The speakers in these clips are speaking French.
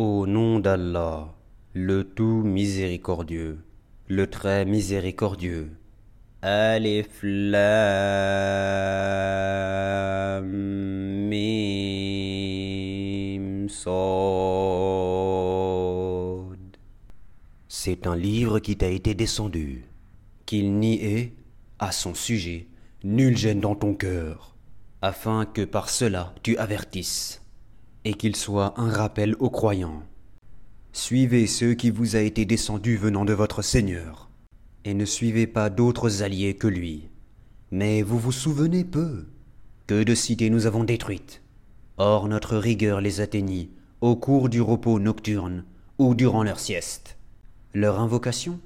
Au nom d'Allah, le tout miséricordieux, le très miséricordieux. Alif Lam Mim. C'est un livre qui t'a été descendu, qu'il n'y ait, à son sujet, nulle gêne dans ton cœur, afin que par cela tu avertisses, et qu'il soit un rappel aux croyants. Suivez ce qui vous a été descendu venant de votre Seigneur, et ne suivez pas d'autres alliés que lui. Mais vous vous souvenez peu que de cités nous avons détruites. Or notre rigueur les atteignit au cours du repos nocturne ou durant leur sieste. Leur invocation,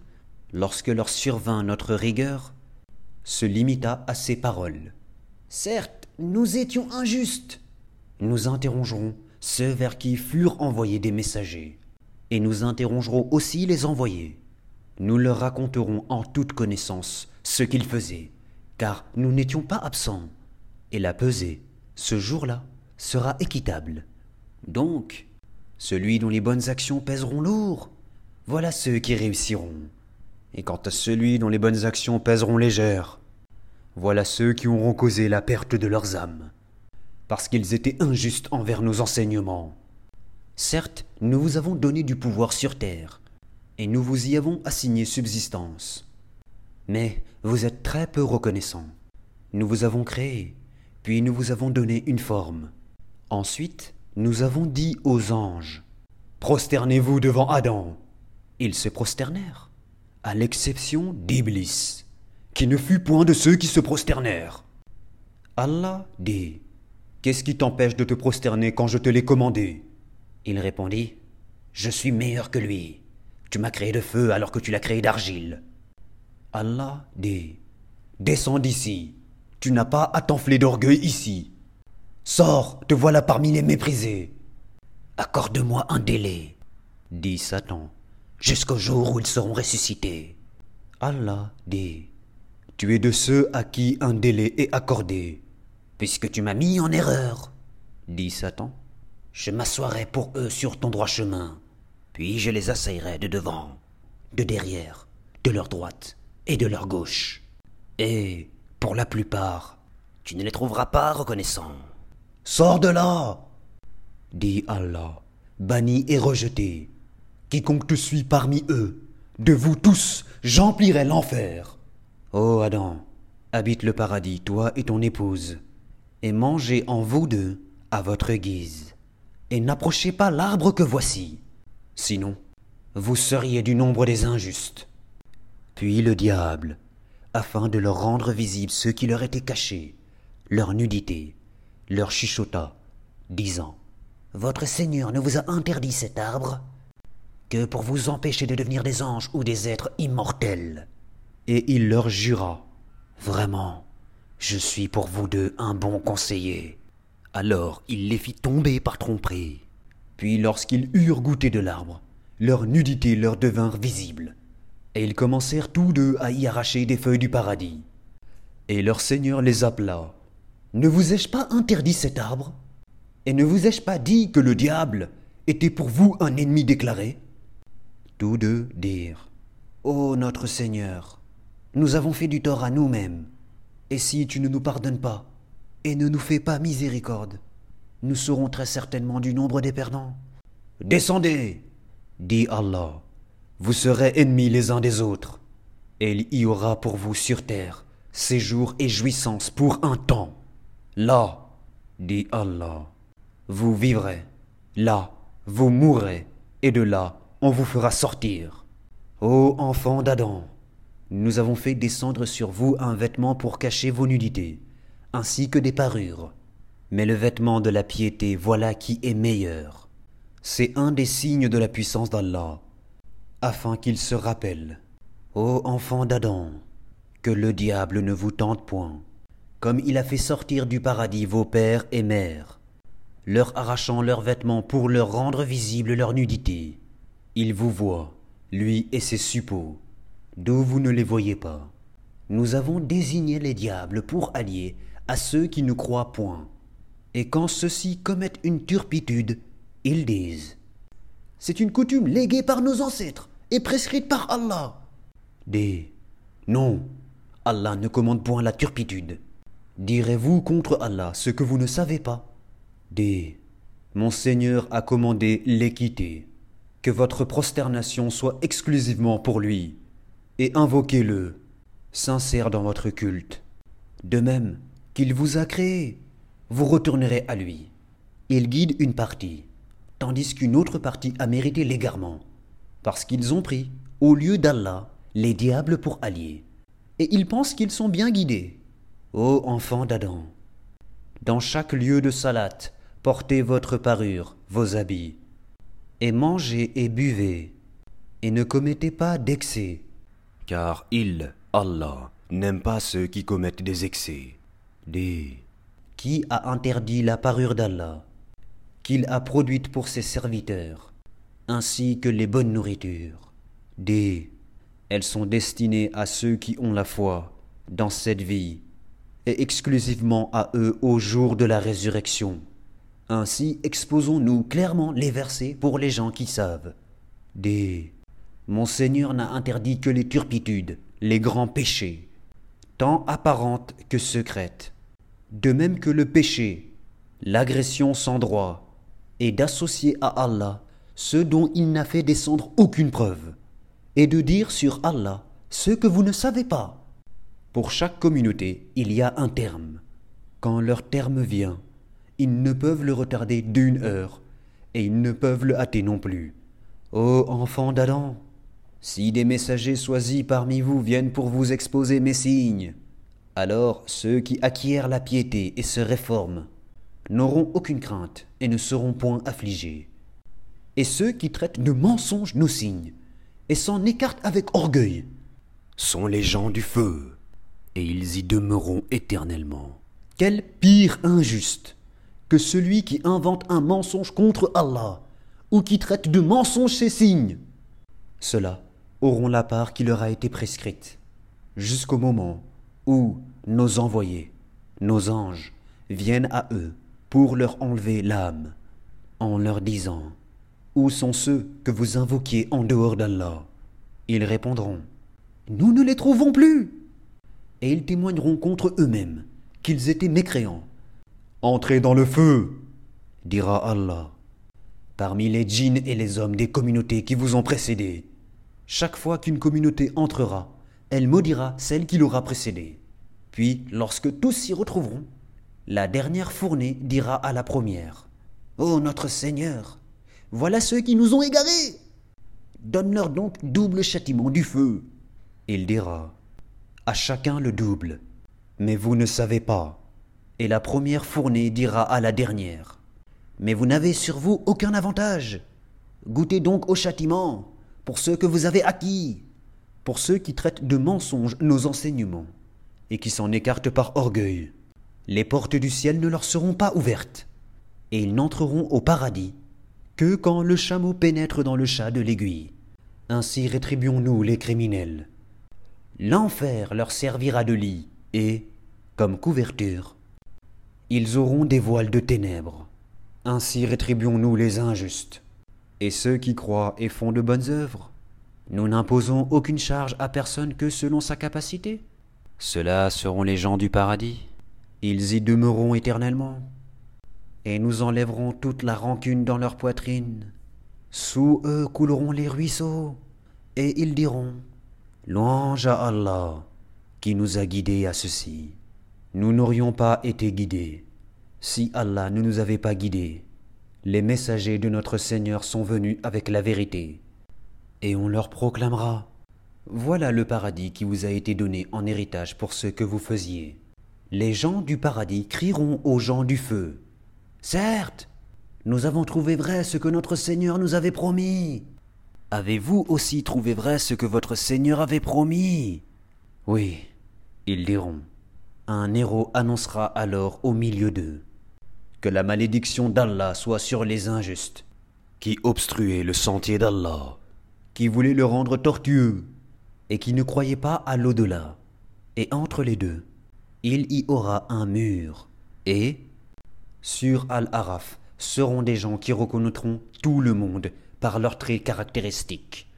lorsque leur survint notre rigueur, se limita à ces paroles. Certes, nous étions injustes. Nous interrogerons ceux vers qui furent envoyés des messagers, et nous interrogerons aussi les envoyés. Nous leur raconterons en toute connaissance ce qu'ils faisaient, car nous n'étions pas absents, et la pesée, ce jour-là, sera équitable. Donc, celui dont les bonnes actions pèseront lourd, voilà ceux qui réussiront. Et quant à celui dont les bonnes actions pèseront légères, voilà ceux qui auront causé la perte de leurs âmes, parce qu'ils étaient injustes envers nos enseignements. Certes, nous vous avons donné du pouvoir sur terre, et nous vous y avons assigné subsistance. Mais vous êtes très peu reconnaissants. Nous vous avons créé, puis nous vous avons donné une forme. Ensuite, nous avons dit aux anges, Prosternez-vous devant Adam. Ils se prosternèrent, à l'exception d'Iblis, qui ne fut point de ceux qui se prosternèrent. Allah dit, Qu'est-ce qui t'empêche de te prosterner quand je te l'ai commandé? Il répondit, Je suis meilleur que lui. Tu m'as créé de feu alors que tu l'as créé d'argile. Allah dit, Descends d'ici. Tu n'as pas à t'enfler d'orgueil ici. Sors, te voilà parmi les méprisés. Accorde-moi un délai, dit Satan, jusqu'au jour où ils seront ressuscités. Allah dit, Tu es de ceux à qui un délai est accordé. Puisque tu m'as mis en erreur, dit Satan, je m'assoirai pour eux sur ton droit chemin, puis je les assaillerai de devant, de derrière, de leur droite et de leur gauche. Et, pour la plupart, tu ne les trouveras pas reconnaissants. Sors de là dit Allah, banni et rejeté. Quiconque te suit parmi eux, de vous tous, j'emplirai l'enfer. Ô Adam, habite le paradis, toi et ton épouse, et mangez en vous deux à votre guise, et n'approchez pas l'arbre que voici, sinon vous seriez du nombre des injustes. Puis le diable, afin de leur rendre visible ce qui leur était caché, leur nudité, leur chuchota, disant Votre Seigneur ne vous a interdit cet arbre que pour vous empêcher de devenir des anges ou des êtres immortels. Et il leur jura Vraiment, je suis pour vous deux un bon conseiller. Alors il les fit tomber par tromperie. Puis lorsqu'ils eurent goûté de l'arbre, leur nudité leur devint visible, et ils commencèrent tous deux à y arracher des feuilles du paradis. Et leur Seigneur les appela. Ne vous ai-je pas interdit cet arbre? Et ne vous ai-je pas dit que le diable était pour vous un ennemi déclaré? Tous deux dirent Ô notre Seigneur, nous avons fait du tort à nous-mêmes, et si tu ne nous pardonnes pas, et ne nous fais pas miséricorde, nous serons très certainement du nombre des perdants. Descendez, dit Allah, vous serez ennemis les uns des autres, et il y aura pour vous sur terre séjour et jouissance pour un temps. Là, dit Allah, vous vivrez, là, vous mourrez, et de là, on vous fera sortir. Ô enfants d'Adam, nous avons fait descendre sur vous un vêtement pour cacher vos nudités, ainsi que des parures. Mais le vêtement de la piété, voilà qui est meilleur. C'est un des signes de la puissance d'Allah, afin qu'il se rappelle. Ô enfants d'Adam, que le diable ne vous tente point comme il a fait sortir du paradis vos pères et mères, leur arrachant leurs vêtements pour leur rendre visible leur nudité. Il vous voit, lui et ses suppôts, d'où vous ne les voyez pas. Nous avons désigné les diables pour alliés à ceux qui ne croient point. Et quand ceux-ci commettent une turpitude, ils disent C'est une coutume léguée par nos ancêtres et prescrite par Allah. D. Non, Allah ne commande point la turpitude. Direz-vous contre Allah ce que vous ne savez pas D. Mon Seigneur a commandé l'équité, que votre prosternation soit exclusivement pour lui, et invoquez-le, sincère dans votre culte. De même qu'il vous a créé, vous retournerez à lui. Il guide une partie, tandis qu'une autre partie a mérité l'égarement, parce qu'ils ont pris, au lieu d'Allah, les diables pour alliés, et ils pensent qu'ils sont bien guidés. Ô enfants d'Adam, dans chaque lieu de salat, portez votre parure, vos habits, et mangez et buvez, et ne commettez pas d'excès. Car il, Allah, n'aime pas ceux qui commettent des excès. D. Qui a interdit la parure d'Allah, qu'il a produite pour ses serviteurs, ainsi que les bonnes nourritures D. Elles sont destinées à ceux qui ont la foi dans cette vie, et exclusivement à eux au jour de la résurrection. Ainsi exposons-nous clairement les versets pour les gens qui savent. D. Mon Seigneur n'a interdit que les turpitudes, les grands péchés, tant apparentes que secrètes, de même que le péché, l'agression sans droit, et d'associer à Allah ce dont il n'a fait descendre aucune preuve, et de dire sur Allah ce que vous ne savez pas. Pour chaque communauté, il y a un terme. Quand leur terme vient, ils ne peuvent le retarder d'une heure, et ils ne peuvent le hâter non plus. Ô enfants d'Adam, si des messagers choisis parmi vous viennent pour vous exposer mes signes, alors ceux qui acquièrent la piété et se réforment n'auront aucune crainte et ne seront point affligés. Et ceux qui traitent de mensonges nos signes et s'en écartent avec orgueil sont les gens du feu, et ils y demeureront éternellement. Quel pire injuste que celui qui invente un mensonge contre Allah, ou qui traite de mensonge ses signes. Ceux-là auront la part qui leur a été prescrite, jusqu'au moment où nos envoyés, nos anges, viennent à eux pour leur enlever l'âme, en leur disant Où sont ceux que vous invoquiez en dehors d'Allah? Ils répondront Nous ne les trouvons plus! Et ils témoigneront contre eux-mêmes qu'ils étaient mécréants Entrez dans le feu, dira Allah. Parmi les djinns et les hommes des communautés qui vous ont précédés, chaque fois qu'une communauté entrera, elle maudira celle qui l'aura précédée. Puis, lorsque tous s'y retrouveront, la dernière fournée dira à la première Ô notre Seigneur, voilà ceux qui nous ont égarés Donne-leur donc double châtiment du feu. Il dira À chacun le double, mais vous ne savez pas et la première fournée dira à la dernière Mais vous n'avez sur vous aucun avantage. Goûtez donc au châtiment pour ceux que vous avez acquis, pour ceux qui traitent de mensonges nos enseignements et qui s'en écartent par orgueil. Les portes du ciel ne leur seront pas ouvertes, et ils n'entreront au paradis que quand le chameau pénètre dans le chat de l'aiguille. Ainsi rétribuons-nous les criminels. L'enfer leur servira de lit, et, comme couverture, ils auront des voiles de ténèbres. Ainsi rétribuons-nous les injustes. Et ceux qui croient et font de bonnes œuvres, nous n'imposons aucune charge à personne que selon sa capacité. Ceux-là seront les gens du paradis. Ils y demeureront éternellement. Et nous enlèverons toute la rancune dans leur poitrine. Sous eux couleront les ruisseaux. Et ils diront Louange à Allah qui nous a guidés à ceci. Nous n'aurions pas été guidés si Allah ne nous avait pas guidés. Les messagers de notre Seigneur sont venus avec la vérité, et on leur proclamera Voilà le paradis qui vous a été donné en héritage pour ce que vous faisiez. Les gens du paradis crieront aux gens du feu Certes, nous avons trouvé vrai ce que notre Seigneur nous avait promis. Avez-vous aussi trouvé vrai ce que votre Seigneur avait promis? Oui, ils diront. Un héros annoncera alors au milieu d'eux que la malédiction d'Allah soit sur les injustes, qui obstruaient le sentier d'Allah, qui voulaient le rendre tortueux, et qui ne croyaient pas à l'au-delà. Et entre les deux, il y aura un mur, et, sur Al-Araf, seront des gens qui reconnaîtront tout le monde par leurs traits caractéristiques.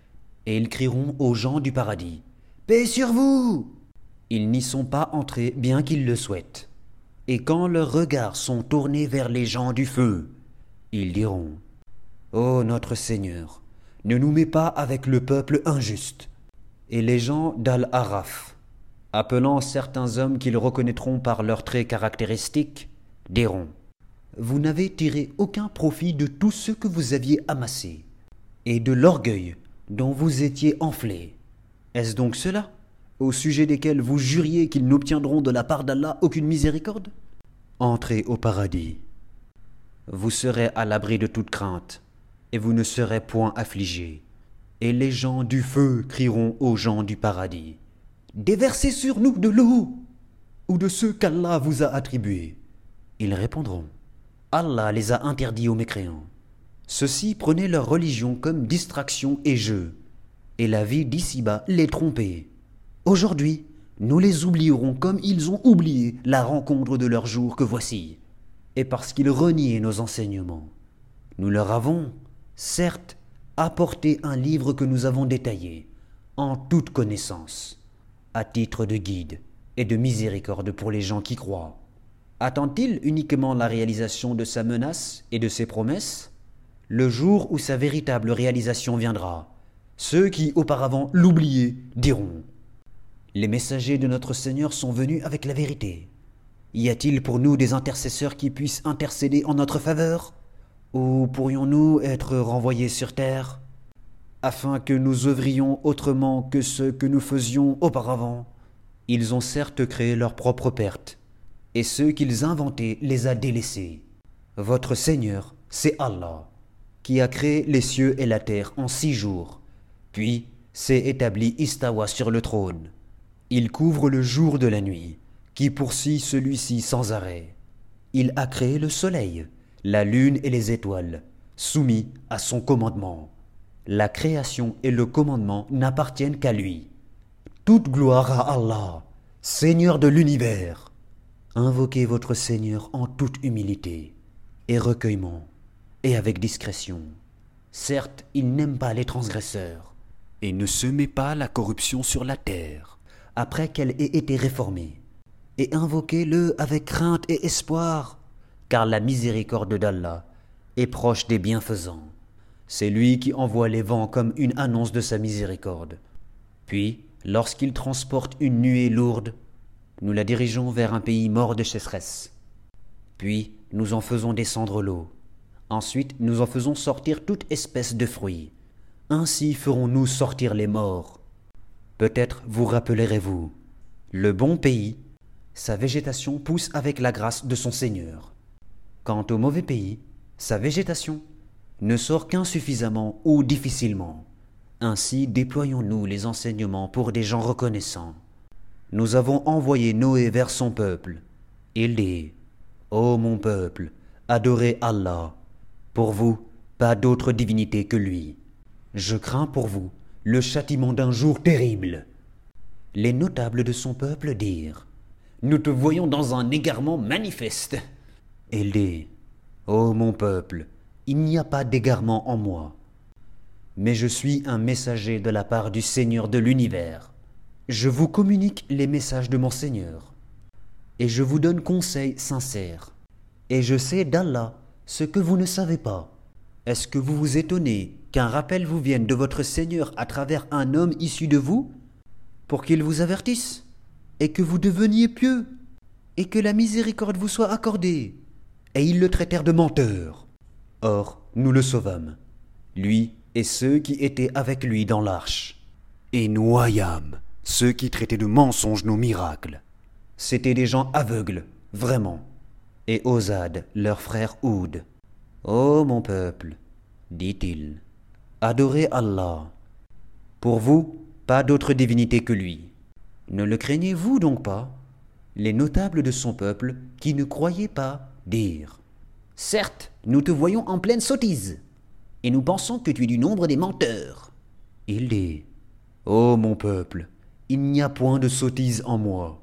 Et ils crieront aux gens du paradis Paix sur vous Ils n'y sont pas entrés bien qu'ils le souhaitent. Et quand leurs regards sont tournés vers les gens du feu, ils diront Ô notre Seigneur, ne nous mets pas avec le peuple injuste. Et les gens d'Al-Araf, appelant certains hommes qu'ils reconnaîtront par leurs traits caractéristiques, diront Vous n'avez tiré aucun profit de tout ce que vous aviez amassé, et de l'orgueil dont vous étiez enflé. Est-ce donc cela? Au sujet desquels vous juriez qu'ils n'obtiendront de la part d'Allah aucune miséricorde? Entrez au paradis. Vous serez à l'abri de toute crainte, et vous ne serez point affligés. Et les gens du feu crieront aux gens du paradis. Déversez sur nous de l'eau, ou de ceux qu'Allah vous a attribués. Ils répondront. Allah les a interdits aux mécréants. Ceux-ci prenaient leur religion comme distraction et jeu, et la vie d'ici-bas les trompait. Aujourd'hui, nous les oublierons comme ils ont oublié la rencontre de leur jour que voici, et parce qu'ils reniaient nos enseignements. Nous leur avons, certes, apporté un livre que nous avons détaillé, en toute connaissance, à titre de guide et de miséricorde pour les gens qui croient. Attend-il uniquement la réalisation de sa menace et de ses promesses? Le jour où sa véritable réalisation viendra, ceux qui auparavant l'oubliaient diront Les messagers de notre Seigneur sont venus avec la vérité. Y a-t-il pour nous des intercesseurs qui puissent intercéder en notre faveur? Ou pourrions-nous être renvoyés sur terre? Afin que nous œuvrions autrement que ce que nous faisions auparavant Ils ont certes créé leur propre perte, et ceux qu'ils inventaient les a délaissés. Votre Seigneur, c'est Allah, qui a créé les cieux et la terre en six jours, puis s'est établi Istawa sur le trône. Il couvre le jour de la nuit, qui poursuit celui-ci sans arrêt. Il a créé le soleil, la lune et les étoiles, soumis à son commandement. La création et le commandement n'appartiennent qu'à lui. Toute gloire à Allah, Seigneur de l'univers. Invoquez votre Seigneur en toute humilité et recueillement, et avec discrétion. Certes, il n'aime pas les transgresseurs, et ne semez pas la corruption sur la terre. Après qu'elle ait été réformée, et invoquez-le avec crainte et espoir, car la miséricorde d'Allah est proche des bienfaisants. C'est lui qui envoie les vents comme une annonce de sa miséricorde. Puis, lorsqu'il transporte une nuée lourde, nous la dirigeons vers un pays mort de sécheresse. Puis, nous en faisons descendre l'eau. Ensuite, nous en faisons sortir toute espèce de fruits. Ainsi ferons-nous sortir les morts. Peut-être vous rappellerez-vous. Le bon pays, sa végétation pousse avec la grâce de son Seigneur. Quant au mauvais pays, sa végétation ne sort qu'insuffisamment ou difficilement. Ainsi déployons-nous les enseignements pour des gens reconnaissants. Nous avons envoyé Noé vers son peuple. Il dit Ô mon peuple, adorez Allah. Pour vous, pas d'autre divinité que lui. Je crains pour vous le châtiment d'un jour terrible. Les notables de son peuple dirent Nous te voyons dans un égarement manifeste. Il dit Ô mon peuple, il n'y a pas d'égarement en moi. Mais je suis un messager de la part du Seigneur de l'univers. Je vous communique les messages de mon Seigneur. Et je vous donne conseil sincère. Et je sais d'Allah ce que vous ne savez pas. Est-ce que vous vous étonnez qu'un rappel vous vienne de votre Seigneur à travers un homme issu de vous, pour qu'il vous avertisse, et que vous deveniez pieux, et que la miséricorde vous soit accordée Et ils le traitèrent de menteur. Or, nous le sauvâmes, lui et ceux qui étaient avec lui dans l'arche. Et noyâmes ceux qui traitaient de mensonges nos miracles. C'étaient des gens aveugles, vraiment. Et Ozad, leur frère Oud. Ô mon peuple, dit-il, adorez Allah. Pour vous, pas d'autre divinité que lui. Ne le craignez-vous donc pas Les notables de son peuple, qui ne croyaient pas, dirent Certes, nous te voyons en pleine sottise, et nous pensons que tu es du nombre des menteurs. Il dit Ô mon peuple, il n'y a point de sottise en moi,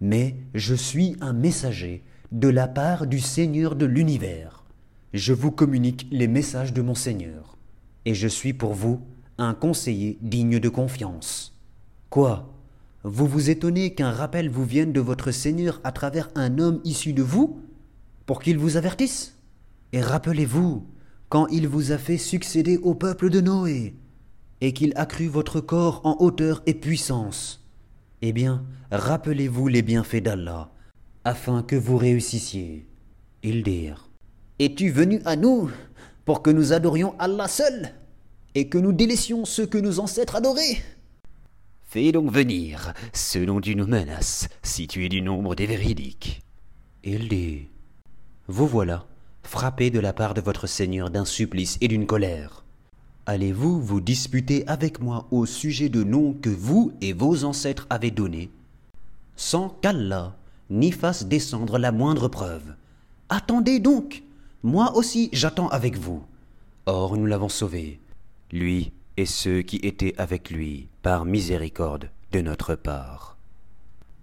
mais je suis un messager de la part du Seigneur de l'univers. je vous communique les messages de mon Seigneur, et je suis pour vous un conseiller digne de confiance. Quoi? Vous vous étonnez qu'un rappel vous vienne de votre Seigneur à travers un homme issu de vous, pour qu'il vous avertisse? Et rappelez-vous, quand il vous a fait succéder au peuple de Noé, et qu'il accrut votre corps en hauteur et puissance. Eh bien, rappelez-vous les bienfaits d'Allah, afin que vous réussissiez. Ils dirent Es-tu venu à nous pour que nous adorions Allah seul et que nous délaissions ceux que nos ancêtres adoraient Fais donc venir ceux dont tu nous menaces, si tu es du nombre des véridiques. Il dit Vous voilà, frappés de la part de votre Seigneur d'un supplice et d'une colère. Allez-vous vous disputer avec moi au sujet de noms que vous et vos ancêtres avez donnés, sans qu'Allah n'y fasse descendre la moindre preuve Attendez donc, moi aussi j'attends avec vous. Or nous l'avons sauvé, lui et ceux qui étaient avec lui, par miséricorde de notre part.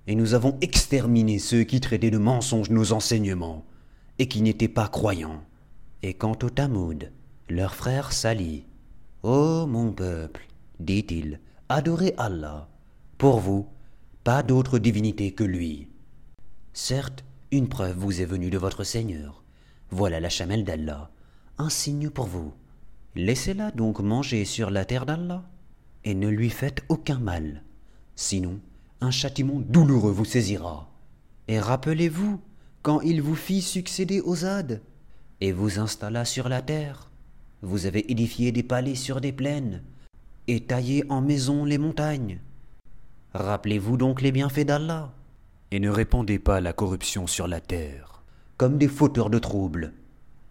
Et nous avons exterminé ceux qui traitaient de mensonges nos enseignements, et qui n'étaient pas croyants. Et quant au Tamoud, leur frère Sali, Ô mon peuple, dit-il, adorez Allah. Pour vous, pas d'autre divinité que lui. Certes, une preuve vous est venue de votre Seigneur. Voilà la chamelle d'Allah, un signe pour vous. Laissez-la donc manger sur la terre d'Allah, et ne lui faites aucun mal. Sinon, un châtiment douloureux vous saisira. Et rappelez-vous, quand il vous fit succéder aux Ades, et vous installa sur la terre, vous avez édifié des palais sur des plaines, et taillé en maisons les montagnes. Rappelez-vous donc les bienfaits d'Allah, et ne répandez pas la corruption sur la terre. Comme des fauteurs de troubles,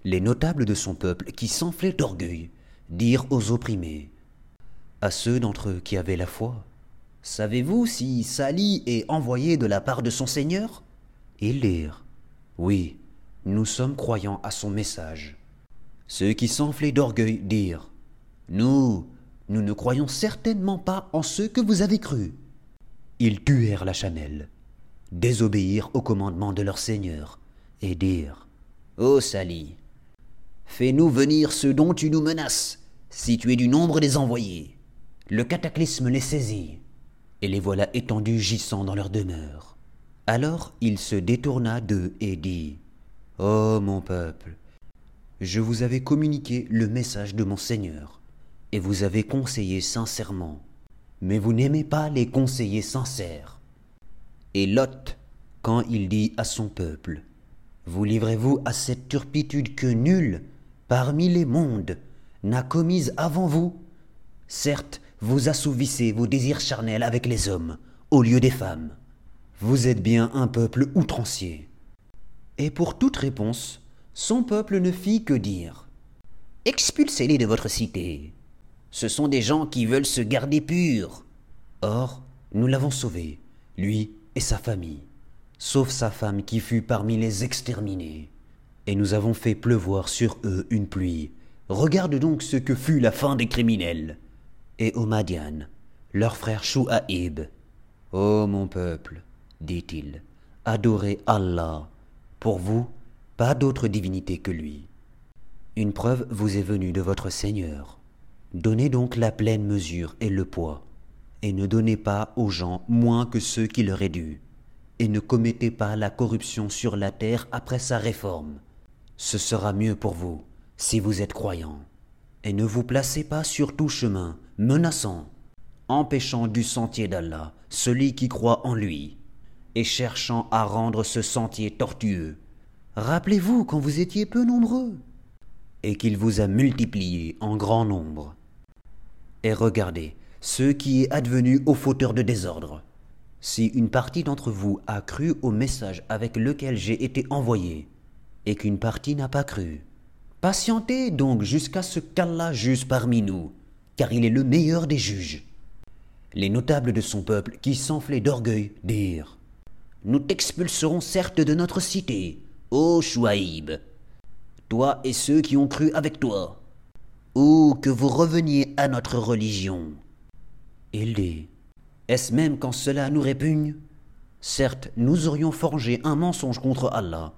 les notables de son peuple qui s'enflaient d'orgueil dirent aux opprimés, à ceux d'entre eux qui avaient la foi, Savez-vous si Sali est envoyé de la part de son Seigneur? Ils dirent, Oui, nous sommes croyants à son message. Ceux qui s'enflaient d'orgueil dirent, Nous, nous ne croyons certainement pas en ceux que vous avez crus. Ils tuèrent la chamelle, désobéirent au commandement de leur Seigneur, et dirent, Ô Sali, Fais-nous venir ceux dont tu nous menaces, si tu es du nombre des envoyés. Le cataclysme les saisit, et les voilà étendus gissant dans leur demeure. Alors il se détourna d'eux et dit Ô mon peuple, je vous avais communiqué le message de mon Seigneur, et vous avez conseillé sincèrement, mais vous n'aimez pas les conseillers sincères. Et Lot, quand il dit à son peuple Vous livrez-vous à cette turpitude que nul, parmi les mondes, n'a commise avant vous? Certes, vous assouvissez vos désirs charnels avec les hommes, au lieu des femmes. Vous êtes bien un peuple outrancier. Et pour toute réponse, son peuple ne fit que dire Expulsez-les de votre cité. Ce sont des gens qui veulent se garder purs. Or, nous l'avons sauvé, lui et sa famille, sauf sa femme qui fut parmi les exterminés et nous avons fait pleuvoir sur eux une pluie. Regarde donc ce que fut la fin des criminels. Et aux Madian, leur frère Chouaïb. Ô mon peuple, dit-il, adorez Allah. Pour vous, pas d'autre divinité que lui. Une preuve vous est venue de votre Seigneur. Donnez donc la pleine mesure et le poids, et ne donnez pas aux gens moins que ceux qui leur est dû, et ne commettez pas la corruption sur la terre après sa réforme ce sera mieux pour vous si vous êtes croyant. Et ne vous placez pas sur tout chemin, menaçant, empêchant du sentier d'Allah celui qui croit en lui, et cherchant à rendre ce sentier tortueux. Rappelez-vous quand vous étiez peu nombreux, et qu'il vous a multiplié en grand nombre. Et regardez ce qui est advenu aux fauteurs de désordre. Si une partie d'entre vous a cru au message avec lequel j'ai été envoyé, et qu'une partie n'a pas cru. Patientez donc jusqu'à ce qu'Allah juge parmi nous, car il est le meilleur des juges. Les notables de son peuple, qui s'enflaient d'orgueil, dirent Nous t'expulserons certes de notre cité, ô Chouaïb, toi et ceux qui ont cru avec toi, ou que vous reveniez à notre religion. Est-ce même quand cela nous répugne? Certes, nous aurions forgé un mensonge contre Allah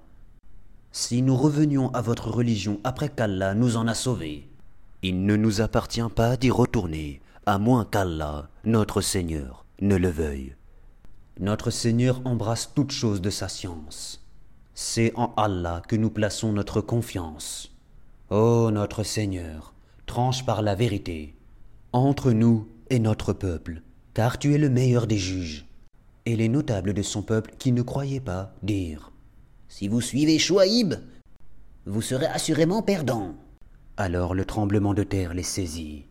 si nous revenions à votre religion après qu'Allah nous en a sauvés. Il ne nous appartient pas d'y retourner, à moins qu'Allah, notre Seigneur, ne le veuille. Notre Seigneur embrasse toutes choses de sa science. C'est en Allah que nous plaçons notre confiance. Ô notre Seigneur, tranche par la vérité, entre nous et notre peuple, car tu es le meilleur des juges. Et les notables de son peuple qui ne croyaient pas dirent Si vous suivez Chouaïb, vous serez assurément perdant. Alors le tremblement de terre les saisit,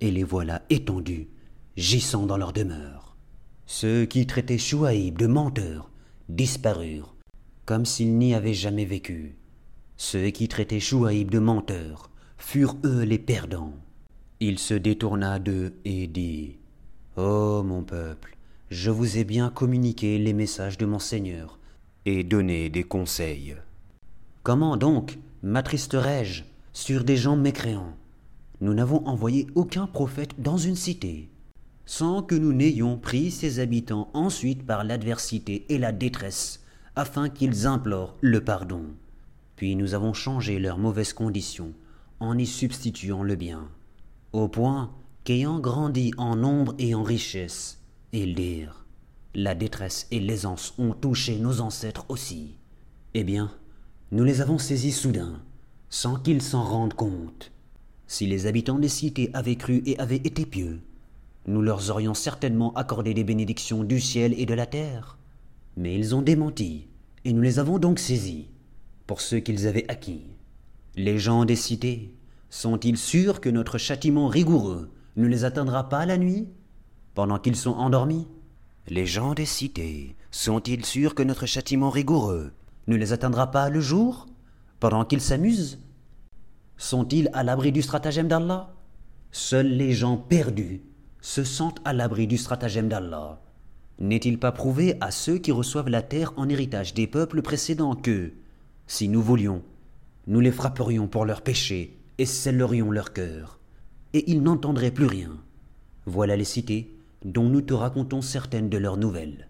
et les voilà étendus, gissant dans leur demeure. Ceux qui traitaient Chouaïb de menteur disparurent, comme s'ils n'y avaient jamais vécu. Ceux qui traitaient Chouaïb de menteur furent eux les perdants. Il se détourna d'eux et dit Ô mon peuple, je vous ai bien communiqué les messages de mon Seigneur et donné des conseils. Comment donc m'attristerai-je sur des gens mécréants? Nous n'avons envoyé aucun prophète dans une cité, sans que nous n'ayons pris ses habitants ensuite par l'adversité et la détresse, afin qu'ils implorent le pardon. Puis nous avons changé leurs mauvaises conditions en y substituant le bien, au point qu'ayant grandi en nombre et en richesse, ils dirent La détresse et l'aisance ont touché nos ancêtres aussi. Eh bien, nous les avons saisis soudain, sans qu'ils s'en rendent compte. Si les habitants des cités avaient cru et avaient été pieux, nous leur aurions certainement accordé des bénédictions du ciel et de la terre. Mais ils ont démenti, et nous les avons donc saisis, pour ceux qu'ils avaient acquis. Les gens des cités, sont-ils sûrs que notre châtiment rigoureux ne les atteindra pas la nuit, pendant qu'ils sont endormis. Les gens des cités, sont-ils sûrs que notre châtiment rigoureux? Ne les atteindra pas le jour, pendant qu'ils s'amusent? Sont-ils à l'abri du stratagème d'Allah? Seuls les gens perdus se sentent à l'abri du stratagème d'Allah. N'est-il pas prouvé à ceux qui reçoivent la terre en héritage des peuples précédents que, si nous voulions, nous les frapperions pour leurs péchés et scellerions leur cœur, et ils n'entendraient plus rien. Voilà les cités dont nous te racontons certaines de leurs nouvelles.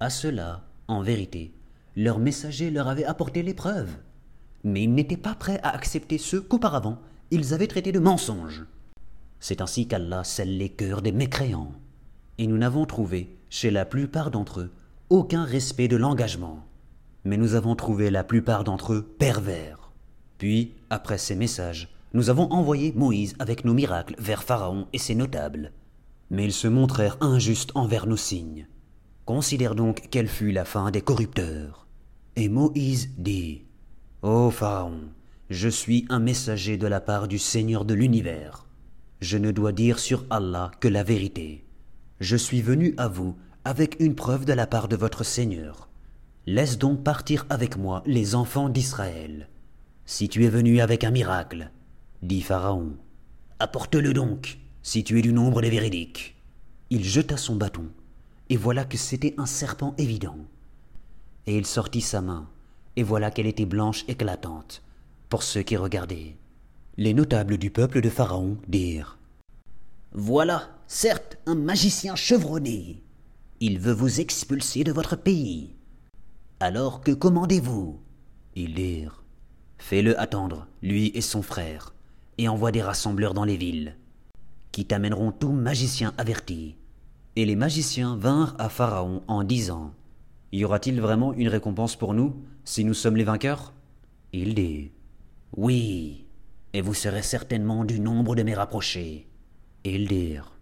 À cela, en vérité, leur messager leur avait apporté l'épreuve, mais ils n'étaient pas prêts à accepter ceux qu'auparavant ils avaient traités de mensonges. C'est ainsi qu'Allah scelle les cœurs des mécréants, et nous n'avons trouvé, chez la plupart d'entre eux, aucun respect de l'engagement, mais nous avons trouvé la plupart d'entre eux pervers. Puis, après ces messages, nous avons envoyé Moïse avec nos miracles vers Pharaon et ses notables. Mais ils se montrèrent injustes envers nos signes. Considère donc quelle fut la fin des corrupteurs. Et Moïse dit Ô Pharaon, je suis un messager de la part du Seigneur de l'univers. Je ne dois dire sur Allah que la vérité. Je suis venu à vous avec une preuve de la part de votre Seigneur. Laisse donc partir avec moi les enfants d'Israël. Si tu es venu avec un miracle, dit Pharaon, apporte-le donc, si tu es du nombre des véridiques. Il jeta son bâton, et voilà que c'était un serpent évident. Et il sortit sa main, et voilà qu'elle était blanche éclatante, pour ceux qui regardaient. Les notables du peuple de Pharaon dirent Voilà, certes, un magicien chevronné. Il veut vous expulser de votre pays. Alors que commandez-vous? Ils dirent Fais-le attendre, lui et son frère, et envoie des rassembleurs dans les villes, qui t'amèneront tout magicien averti. Et les magiciens vinrent à Pharaon en disant Y aura-t-il vraiment une récompense pour nous si nous sommes les vainqueurs? Il dit Oui, et vous serez certainement du nombre de mes rapprochés. Ils dirent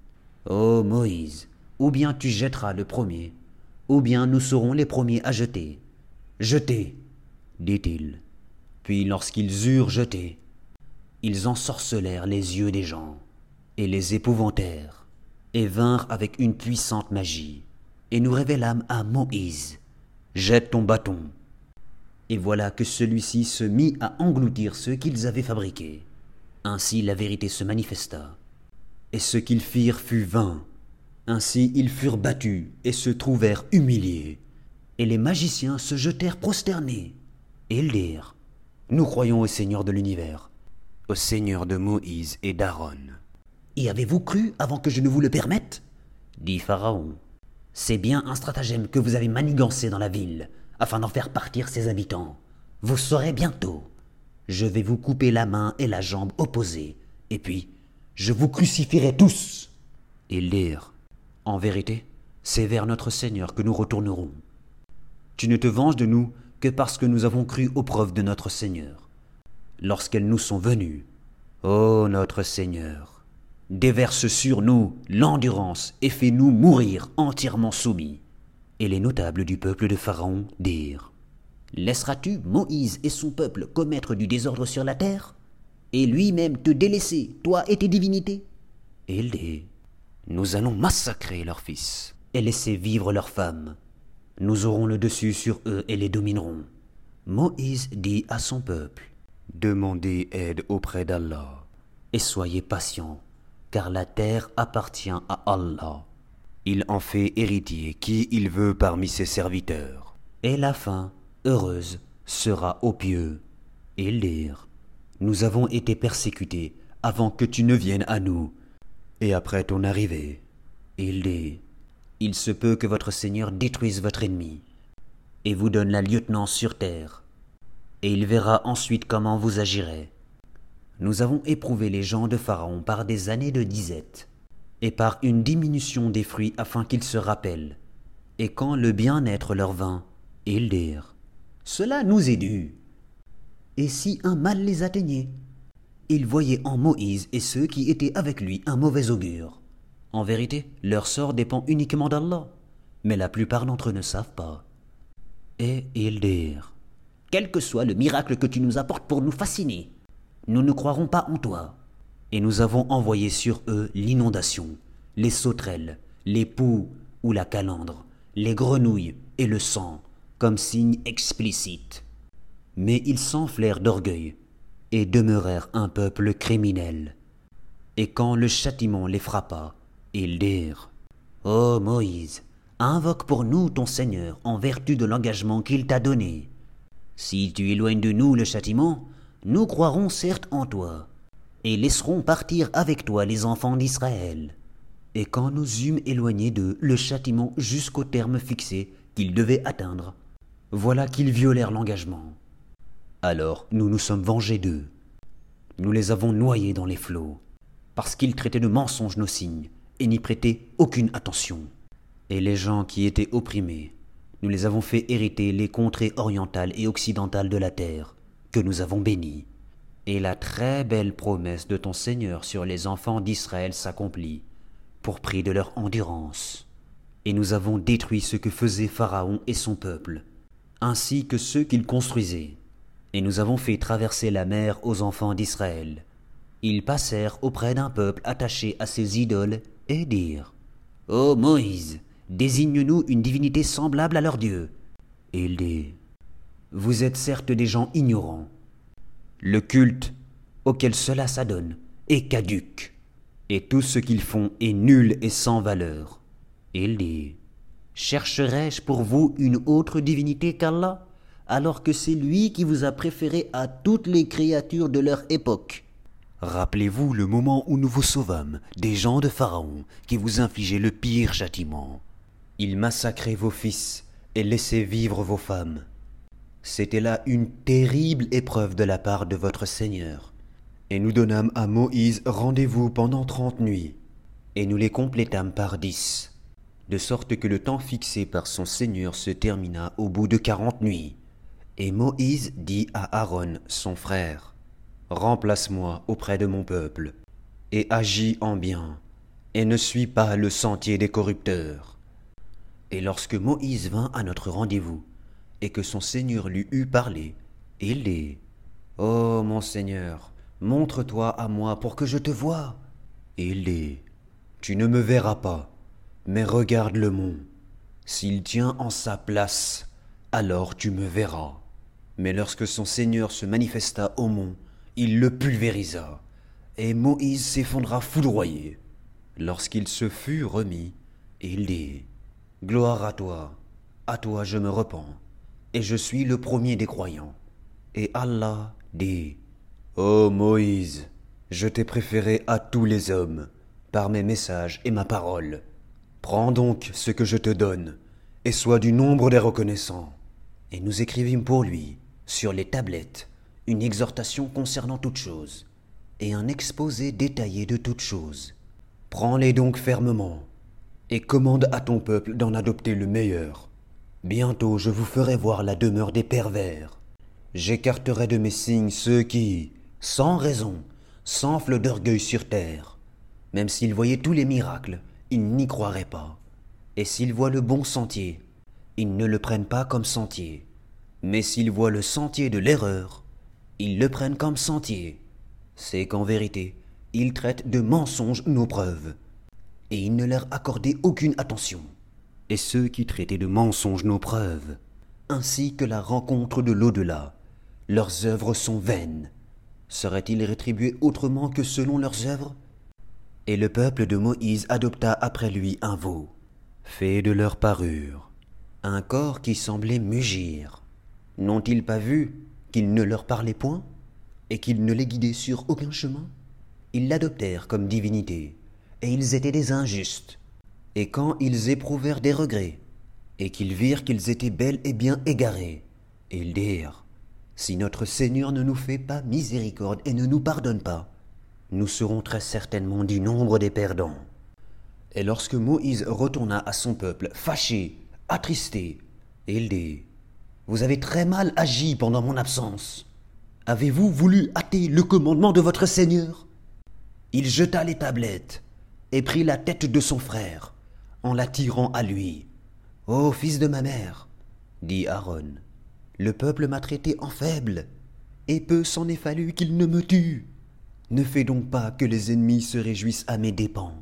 Ô Moïse, ou bien tu jetteras le premier, ou bien nous serons les premiers à jeter. Jetez, dit-il. Puis lorsqu'ils eurent jeté, ils ensorcelèrent les yeux des gens, et les épouvantèrent, et vinrent avec une puissante magie, et nous révélâmes à Moïse, Jette ton bâton. Et voilà que celui-ci se mit à engloutir ceux qu'ils avaient fabriqués. Ainsi la vérité se manifesta. Et ce qu'ils firent fut vain. Ainsi ils furent battus et se trouvèrent humiliés. Et les magiciens se jetèrent prosternés. Et ils dirent Nous croyons au Seigneur de l'univers, au Seigneur de Moïse et d'Aaron. Y avez-vous cru avant que je ne vous le permette? Dit Pharaon. C'est bien un stratagème que vous avez manigancé dans la ville, afin d'en faire partir ses habitants. Vous saurez bientôt. Je vais vous couper la main et la jambe opposées, et puis je vous crucifierai tous. Ils dirent En vérité, c'est vers notre Seigneur que nous retournerons. Tu ne te venges de nous que parce que nous avons cru aux preuves de notre Seigneur. Lorsqu'elles nous sont venues, ô notre Seigneur, déverse sur nous l'endurance et fais-nous mourir entièrement soumis. Et les notables du peuple de Pharaon dirent Laisseras-tu Moïse et son peuple commettre du désordre sur la terre Et lui-même te délaisser, toi et tes divinités? Et il dit Nous allons massacrer leurs fils et laisser vivre leurs femmes. Nous aurons le dessus sur eux et les dominerons. Moïse dit à son peuple Demandez aide auprès d'Allah et soyez patients, car la terre appartient à Allah. Il en fait héritier qui il veut parmi ses serviteurs. Et la fin heureuse sera aux pieux. Ils dirent Nous avons été persécutés avant que tu ne viennes à nous, et après ton arrivée. Il dit Il se peut que votre Seigneur détruise votre ennemi, et vous donne la lieutenance sur terre, et il verra ensuite comment vous agirez. Nous avons éprouvé les gens de Pharaon par des années de disette, et par une diminution des fruits afin qu'ils se rappellent. Et quand le bien-être leur vint, ils dirent cela nous est dû. Et si un mal les atteignait? Ils voyaient en Moïse et ceux qui étaient avec lui un mauvais augure. En vérité, leur sort dépend uniquement d'Allah, mais la plupart d'entre eux ne savent pas. Et ils dirent Quel que soit le miracle que tu nous apportes pour nous fasciner, nous ne croirons pas en toi. Et nous avons envoyé sur eux l'inondation, les sauterelles, les poux ou la calandre, les grenouilles et le sang, comme signe explicite. Mais ils s'enflèrent d'orgueil et demeurèrent un peuple criminel. Et quand le châtiment les frappa, ils dirent Ô Moïse, invoque pour nous ton Seigneur en vertu de l'engagement qu'il t'a donné. Si tu éloignes de nous le châtiment, nous croirons certes en toi, et laisserons partir avec toi les enfants d'Israël. Et quand nous eûmes éloigné d'eux le châtiment jusqu'au terme fixé qu'ils devaient atteindre, voilà qu'ils violèrent l'engagement. Alors nous nous sommes vengés d'eux. Nous les avons noyés dans les flots, parce qu'ils traitaient de mensonges nos signes et n'y prêtaient aucune attention. Et les gens qui étaient opprimés, nous les avons fait hériter les contrées orientales et occidentales de la terre, que nous avons bénies. Et la très belle promesse de ton Seigneur sur les enfants d'Israël s'accomplit, pour prix de leur endurance. Et nous avons détruit ce que faisait Pharaon et son peuple, ainsi que ceux qu'il construisait. Et nous avons fait traverser la mer aux enfants d'Israël. Ils passèrent auprès d'un peuple attaché à ses idoles et dirent Ô Moïse, désigne-nous une divinité semblable à leur Dieu. Et il dit Vous êtes certes des gens ignorants. Le culte auquel cela s'adonne est caduque, et tout ce qu'ils font est nul et sans valeur. Et il dit Chercherai-je pour vous une autre divinité qu'Allah, alors que c'est lui qui vous a préféré à toutes les créatures de leur époque? Rappelez-vous le moment où nous vous sauvâmes des gens de Pharaon qui vous infligeaient le pire châtiment. Ils massacraient vos fils et laissaient vivre vos femmes. C'était là une terrible épreuve de la part de votre Seigneur. Et nous donnâmes à Moïse rendez-vous pendant trente nuits, et nous les complétâmes par dix de sorte que le temps fixé par son Seigneur se termina au bout de quarante nuits. Et Moïse dit à Aaron, son frère, Remplace-moi auprès de mon peuple, et agis en bien, et ne suis pas le sentier des corrupteurs. Et lorsque Moïse vint à notre rendez-vous, et que son Seigneur lui eut parlé, il dit, Ô mon Seigneur, montre-toi à moi pour que je te voie. Il dit, Tu ne me verras pas, mais regarde le mont. S'il tient en sa place, alors tu me verras. Mais lorsque son Seigneur se manifesta au mont, il le pulvérisa, et Moïse s'effondra foudroyé. Lorsqu'il se fut remis, il dit, Gloire à toi, à toi je me repens, et je suis le premier des croyants. Et Allah dit, Ô Moïse, je t'ai préféré à tous les hommes, par mes messages et ma parole. Prends donc ce que je te donne, et sois du nombre des reconnaissants. Et nous écrivîmes pour lui sur les tablettes une exhortation concernant toutes choses, et un exposé détaillé de toutes choses. Prends-les donc fermement, et commande à ton peuple d'en adopter le meilleur. Bientôt je vous ferai voir la demeure des pervers. J'écarterai de mes signes ceux qui, sans raison, s'enflent d'orgueil sur terre. Même s'ils voyaient tous les miracles, ils n'y croiraient pas. Et s'ils voient le bon sentier, ils ne le prennent pas comme sentier. Mais s'ils voient le sentier de l'erreur, ils le prennent comme sentier. C'est qu'en vérité, ils traitent de mensonges nos preuves, et ils ne leur accordaient aucune attention. Et ceux qui traitaient de mensonges nos preuves, ainsi que la rencontre de l'au-delà, leurs œuvres sont vaines. Seraient-ils rétribués autrement que selon leurs œuvres? Et le peuple de Moïse adopta après lui un veau, fait de leur parure, un corps qui semblait mugir. N'ont-ils pas vu qu'il ne leur parlait point et qu'il ne les guidait sur aucun chemin? Ils l'adoptèrent comme divinité, et ils étaient des injustes. Et quand ils éprouvèrent des regrets, et qu'ils virent qu'ils étaient bel et bien égarés, ils dirent Si notre Seigneur ne nous fait pas miséricorde et ne nous pardonne pas, nous serons très certainement du nombre des perdants. Et lorsque Moïse retourna à son peuple, fâché, attristé, il dit Vous avez très mal agi pendant mon absence. Avez-vous voulu hâter le commandement de votre Seigneur? Il jeta les tablettes et prit la tête de son frère en la tirant à lui. Ô fils de ma mère, dit Aaron, le peuple m'a traité en faible, et peu s'en est fallu qu'il ne me tue. Ne fais donc pas que les ennemis se réjouissent à mes dépens,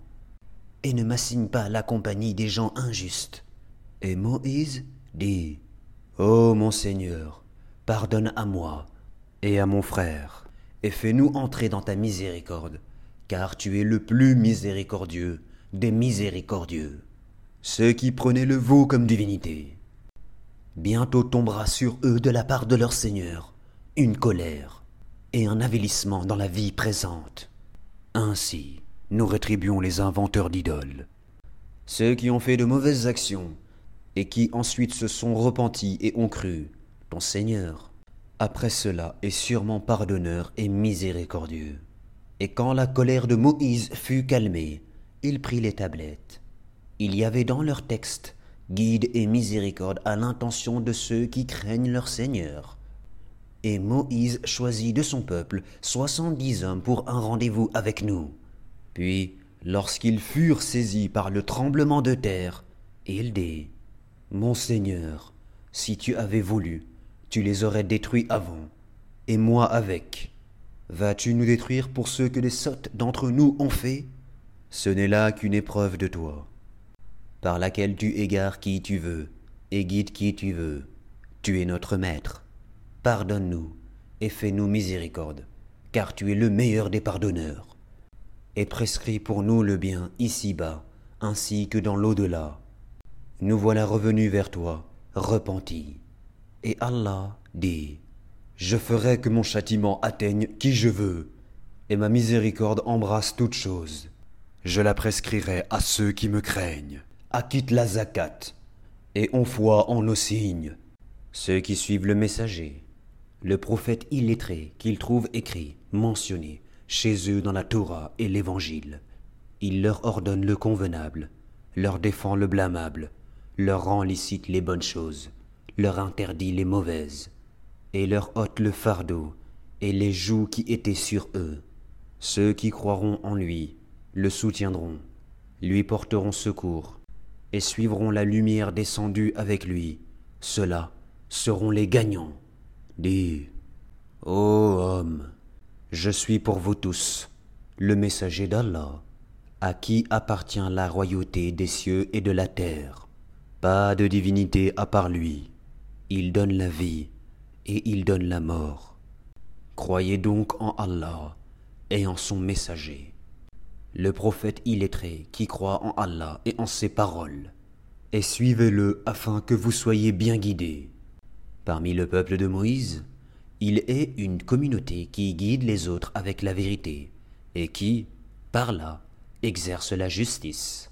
et ne m'assigne pas la compagnie des gens injustes. Et Moïse dit, Ô mon Seigneur, pardonne à moi et à mon frère, et fais-nous entrer dans ta miséricorde, car tu es le plus miséricordieux des miséricordieux ceux qui prenaient le veau comme divinité. Bientôt tombera sur eux de la part de leur Seigneur une colère et un avilissement dans la vie présente. Ainsi, nous rétribuons les inventeurs d'idoles. Ceux qui ont fait de mauvaises actions et qui ensuite se sont repentis et ont cru, ton Seigneur, après cela est sûrement pardonneur et miséricordieux. Et quand la colère de Moïse fut calmée, il prit les tablettes il y avait dans leur texte guide et miséricorde à l'intention de ceux qui craignent leur Seigneur. Et Moïse choisit de son peuple soixante-dix hommes pour un rendez-vous avec nous. Puis, lorsqu'ils furent saisis par le tremblement de terre, il dit Mon Seigneur, si tu avais voulu, tu les aurais détruits avant, et moi avec. Vas-tu nous détruire pour ce que les sottes d'entre nous ont fait? Ce n'est là qu'une épreuve de toi par laquelle tu égares qui tu veux et guides qui tu veux. Tu es notre Maître. Pardonne-nous et fais-nous miséricorde, car tu es le meilleur des pardonneurs. Et prescris pour nous le bien ici-bas, ainsi que dans l'au-delà. Nous voilà revenus vers toi, repentis. Et Allah dit, Je ferai que mon châtiment atteigne qui je veux, et ma miséricorde embrasse toutes choses. Je la prescrirai à ceux qui me craignent acquitte la zakat, et ont foi en nos signes. Ceux qui suivent le messager, le prophète illettré qu'ils trouvent écrit, mentionné, chez eux dans la Torah et l'Évangile. Il leur ordonne le convenable, leur défend le blâmable, leur rend licite les bonnes choses, leur interdit les mauvaises, et leur ôte le fardeau et les joues qui étaient sur eux. Ceux qui croiront en lui le soutiendront, lui porteront secours, et suivront la lumière descendue avec lui. Ceux-là seront les gagnants. Dis, ô homme, je suis pour vous tous le messager d'Allah, à qui appartient la royauté des cieux et de la terre. Pas de divinité à part lui. Il donne la vie et il donne la mort. Croyez donc en Allah et en son messager le prophète illettré qui croit en Allah et en ses paroles, et suivez-le afin que vous soyez bien guidés. Parmi le peuple de Moïse, il est une communauté qui guide les autres avec la vérité, et qui, par là, exerce la justice.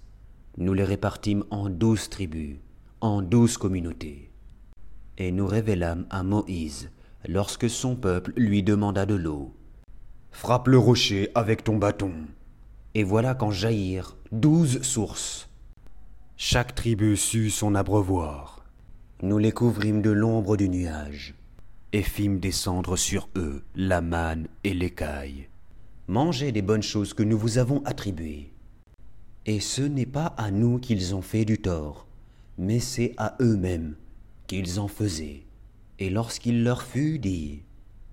Nous les répartîmes en douze tribus, en douze communautés. Et nous révélâmes à Moïse lorsque son peuple lui demanda de l'eau. Frappe le rocher avec ton bâton. Et voilà qu'en jaillirent douze sources. Chaque tribu sut son abreuvoir. Nous les couvrîmes de l'ombre du nuage, et fîmes descendre sur eux la manne et l'écaille. Mangez des bonnes choses que nous vous avons attribuées. Et ce n'est pas à nous qu'ils ont fait du tort, mais c'est à eux-mêmes qu'ils en faisaient. Et lorsqu'il leur fut dit,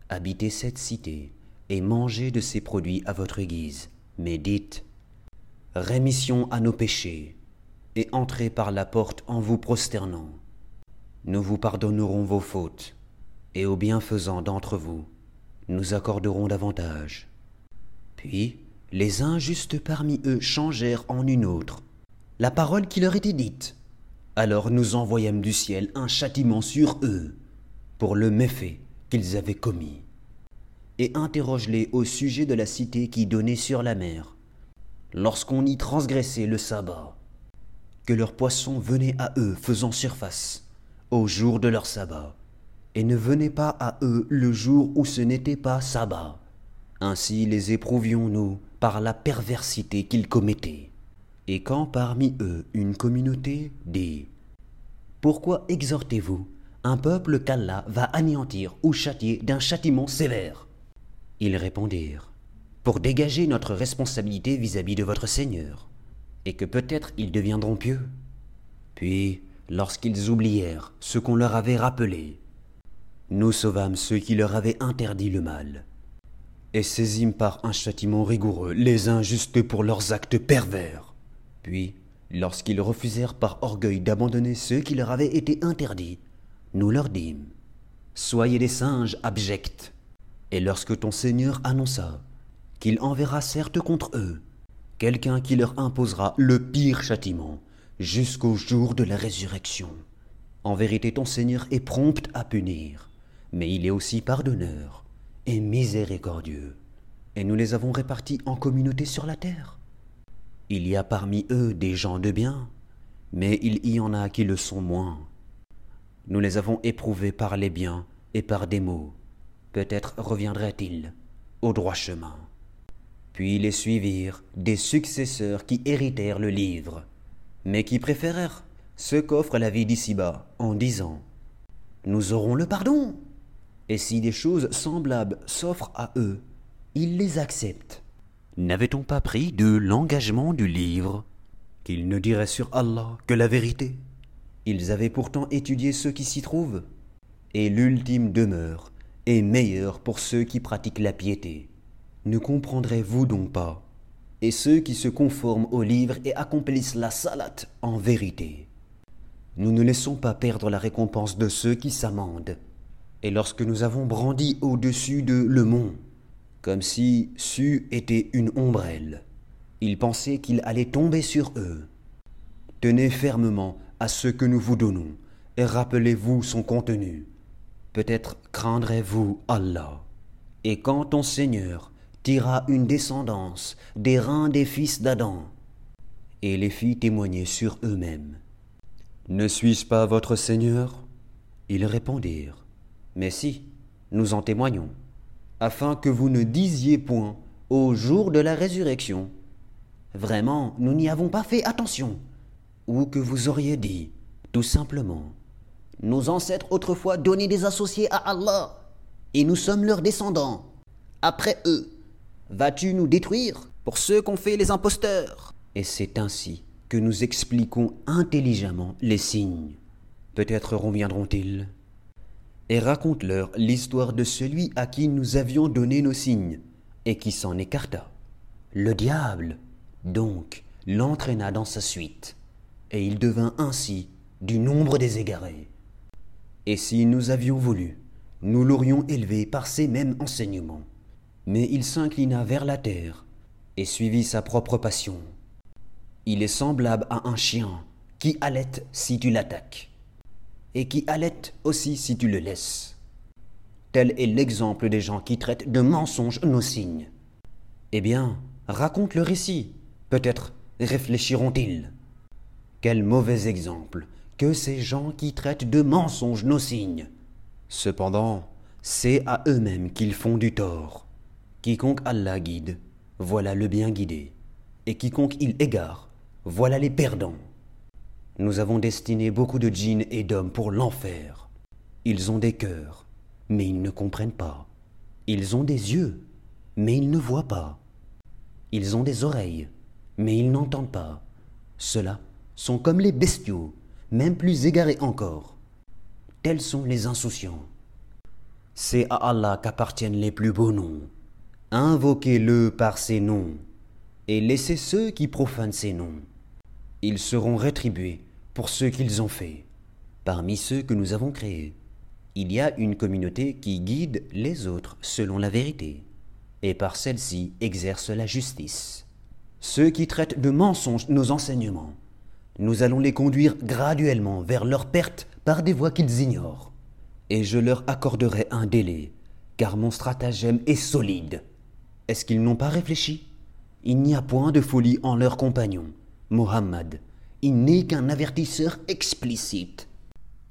habitez cette cité et mangez de ses produits à votre guise, mais dites, rémission à nos péchés, et entrez par la porte en vous prosternant. Nous vous pardonnerons vos fautes, et aux bienfaisants d'entre vous, nous accorderons davantage. Puis, les injustes parmi eux changèrent en une autre la parole qui leur était dite. Alors nous envoyâmes du ciel un châtiment sur eux pour le méfait qu'ils avaient commis. Et interroge-les au sujet de la cité qui donnait sur la mer, lorsqu'on y transgressait le sabbat, que leurs poissons venaient à eux faisant surface au jour de leur sabbat, et ne venaient pas à eux le jour où ce n'était pas sabbat. Ainsi les éprouvions-nous par la perversité qu'ils commettaient. Et quand parmi eux une communauté dit Pourquoi exhortez-vous un peuple qu'Allah va anéantir ou châtier d'un châtiment sévère? Ils répondirent Pour dégager notre responsabilité vis-à-vis de votre Seigneur, et que peut-être ils deviendront pieux. Puis, lorsqu'ils oublièrent ce qu'on leur avait rappelé, nous sauvâmes ceux qui leur avaient interdit le mal, et saisîmes par un châtiment rigoureux les injustes pour leurs actes pervers. Puis, lorsqu'ils refusèrent par orgueil d'abandonner ceux qui leur avaient été interdits, nous leur dîmes Soyez des singes abjects. Et lorsque ton Seigneur annonça qu'il enverra certes contre eux quelqu'un qui leur imposera le pire châtiment jusqu'au jour de la résurrection. En vérité, ton Seigneur est prompt à punir, mais il est aussi pardonneur et miséricordieux. Et nous les avons répartis en communautés sur la terre. Il y a parmi eux des gens de bien, mais il y en a qui le sont moins. Nous les avons éprouvés par les biens et par des maux. Peut-être reviendraient-ils au droit chemin. Puis les suivirent des successeurs qui héritèrent le livre, mais qui préférèrent ce qu'offre la vie d'ici-bas en disant Nous aurons le pardon. Et si des choses semblables s'offrent à eux, ils les acceptent. N'avait-on pas pris de l'engagement du livre qu'ils ne diraient sur Allah que la vérité Ils avaient pourtant étudié ce qui s'y trouve, et l'ultime demeure est meilleure pour ceux qui pratiquent la piété. Ne comprendrez-vous donc pas? Et ceux qui se conforment au livre et accomplissent la salat en vérité. Nous ne laissons pas perdre la récompense de ceux qui s'amendent. Et lorsque nous avons brandi au-dessus de le mont, comme si c'eût été une ombrelle. Ils pensaient qu'il allait tomber sur eux. Tenez fermement à ce que nous vous donnons, et rappelez-vous son contenu. Peut-être craindrez-vous Allah. Et quand ton Seigneur tira une descendance des reins des fils d'Adam, et les fit témoigner sur eux-mêmes. Ne suis-je pas votre Seigneur? Ils répondirent, Mais si, nous en témoignons afin que vous ne disiez point au jour de la résurrection. Vraiment, nous n'y avons pas fait attention. Ou que vous auriez dit, tout simplement, nos ancêtres autrefois donnaient des associés à Allah, et nous sommes leurs descendants. Après eux, vas-tu nous détruire pour ceux qu'ont fait les imposteurs? Et c'est ainsi que nous expliquons intelligemment les signes. Peut-être reviendront-ils et raconte-leur l'histoire de celui à qui nous avions donné nos signes, et qui s'en écarta. Le diable, donc, l'entraîna dans sa suite, et il devint ainsi du nombre des égarés. Et si nous avions voulu, nous l'aurions élevé par ces mêmes enseignements. Mais il s'inclina vers la terre et suivit sa propre passion. Il est semblable à un chien qui halète si tu l'attaques et qui allait aussi si tu le laisses. Tel est l'exemple des gens qui traitent de mensonges nos signes. Eh bien, raconte le récit. Peut-être réfléchiront-ils. Quel mauvais exemple que ces gens qui traitent de mensonges nos signes. Cependant, c'est à eux-mêmes qu'ils font du tort. Quiconque Allah guide, voilà le bien guidé, et quiconque il égare, voilà les perdants. Nous avons destiné beaucoup de djinns et d'hommes pour l'enfer. Ils ont des cœurs, mais ils ne comprennent pas. Ils ont des yeux, mais ils ne voient pas. Ils ont des oreilles, mais ils n'entendent pas. Ceux-là sont comme les bestiaux, même plus égarés encore. Tels sont les insouciants. C'est à Allah qu'appartiennent les plus beaux noms. Invoquez-le par ses noms, et laissez ceux qui profanent ses noms. Ils seront rétribués pour ce qu'ils ont fait. Parmi ceux que nous avons créés, il y a une communauté qui guide les autres selon la vérité, et par celle-ci exerce la justice. Ceux qui traitent de mensonges nos enseignements, nous allons les conduire graduellement vers leur perte par des voies qu'ils ignorent. Et je leur accorderai un délai, car mon stratagème est solide. Est-ce qu'ils n'ont pas réfléchi? Il n'y a point de folie en leurs compagnons. Mohammed, n'est qu'un avertisseur explicite.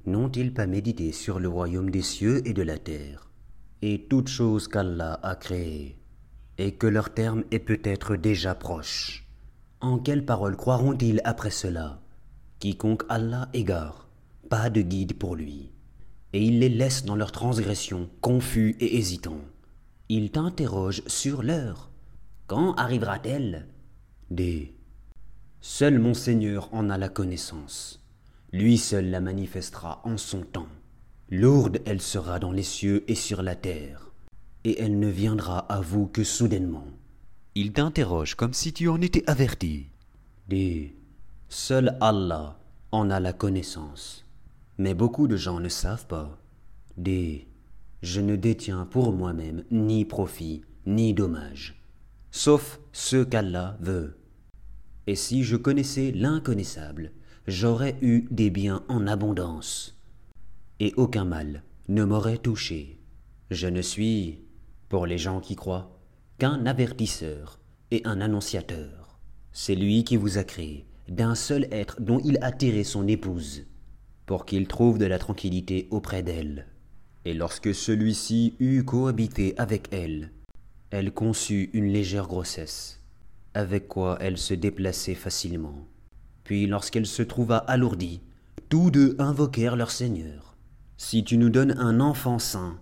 N'ont-ils pas médité sur le royaume des cieux et de la terre, et toute chose qu'Allah a créée, et que leur terme est peut-être déjà proche? En quelles paroles croiront-ils après cela? Quiconque Allah égare, pas de guide pour lui, et il les laisse dans leur transgression, confus et hésitants. Il t'interroge sur l'heure. Quand arrivera-t-elle? Seul mon Seigneur en a la connaissance. Lui seul la manifestera en son temps. Lourde elle sera dans les cieux et sur la terre, et elle ne viendra à vous que soudainement. Il t'interroge comme si tu en étais averti. Dis, seul Allah en a la connaissance. Mais beaucoup de gens ne savent pas. Dis, je ne détiens pour moi-même ni profit, ni dommage, sauf ce qu'Allah veut. Et si je connaissais l'inconnaissable, j'aurais eu des biens en abondance, et aucun mal ne m'aurait touché. Je ne suis, pour les gens qui croient, qu'un avertisseur et un annonciateur. C'est lui qui vous a créé d'un seul être dont il a tiré son épouse, pour qu'il trouve de la tranquillité auprès d'elle. Et lorsque celui-ci eut cohabité avec elle, elle conçut une légère grossesse avec quoi elle se déplaçait facilement. Puis lorsqu'elle se trouva alourdie, tous deux invoquèrent leur Seigneur. Si tu nous donnes un enfant saint,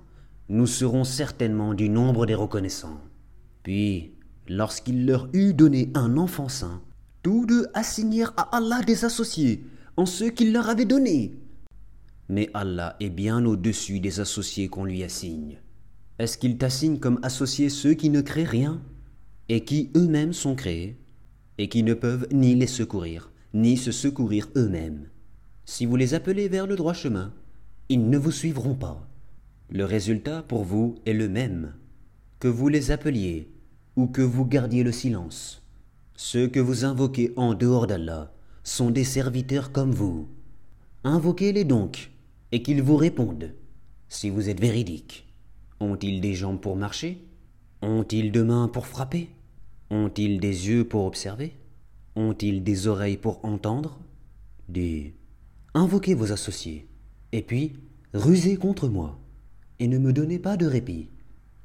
nous serons certainement du nombre des reconnaissants. Puis, lorsqu'il leur eut donné un enfant saint, tous deux assignèrent à Allah des associés en ceux qu'il leur avait donnés. Mais Allah est bien au-dessus des associés qu'on lui assigne. Est-ce qu'il t'assigne comme associés ceux qui ne créent rien? Et qui eux-mêmes sont créés, et qui ne peuvent ni les secourir, ni se secourir eux-mêmes. Si vous les appelez vers le droit chemin, ils ne vous suivront pas. Le résultat pour vous est le même, que vous les appeliez ou que vous gardiez le silence. Ceux que vous invoquez en dehors d'Allah sont des serviteurs comme vous. Invoquez-les donc, et qu'ils vous répondent, si vous êtes véridique. Ont-ils des jambes pour marcher? Ont-ils deux mains pour frapper? Ont-ils des yeux pour observer? Ont-ils des oreilles pour entendre? Des... Invoquez vos associés, et puis rusez contre moi, et ne me donnez pas de répit.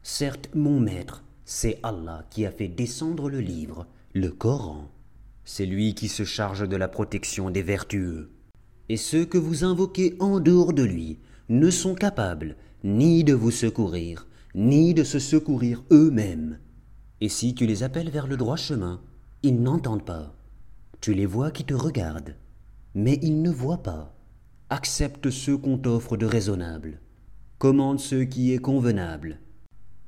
Certes, mon maître, c'est Allah qui a fait descendre le livre, le Coran. C'est lui qui se charge de la protection des vertueux. Et ceux que vous invoquez en dehors de lui ne sont capables ni de vous secourir, ni de se secourir eux-mêmes. Et si tu les appelles vers le droit chemin, ils n'entendent pas. Tu les vois qui te regardent, mais ils ne voient pas. Accepte ce qu'on t'offre de raisonnable. Commande ce qui est convenable.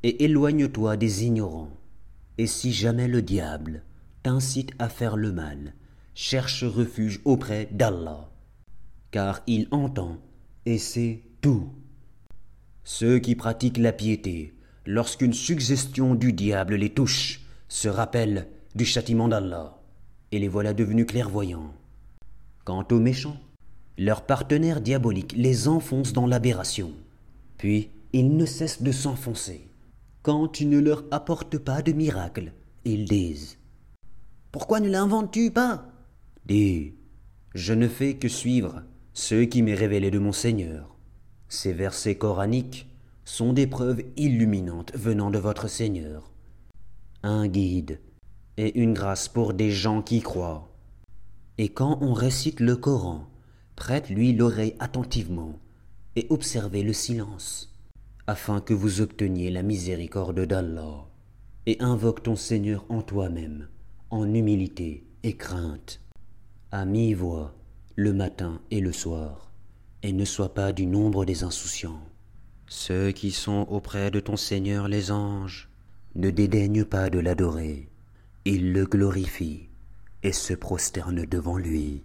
Et éloigne-toi des ignorants. Et si jamais le diable t'incite à faire le mal, cherche refuge auprès d'Allah, car il entend et sait tout. Ceux qui pratiquent la piété lorsqu'une suggestion du diable les touche, se rappellent du châtiment d'Allah, et les voilà devenus clairvoyants. Quant aux méchants, leurs partenaires diaboliques les enfoncent dans l'aberration, puis ils ne cessent de s'enfoncer. Quand tu ne leur apportes pas de miracle, ils disent Pourquoi ne l'inventes-tu pas? Dis Je ne fais que suivre ce qui m'est révélé de mon Seigneur. Ces versets coraniques sont des preuves illuminantes venant de votre Seigneur. Un guide et une grâce pour des gens qui croient. Et quand on récite le Coran, prête-lui l'oreille attentivement et observez le silence, afin que vous obteniez la miséricorde d'Allah. Et invoque ton Seigneur en toi-même, en humilité et crainte, à mi-voix, le matin et le soir, et ne sois pas du nombre des insouciants. Ceux qui sont auprès de ton Seigneur les anges ne dédaignent pas de l'adorer, ils le glorifient et se prosternent devant lui.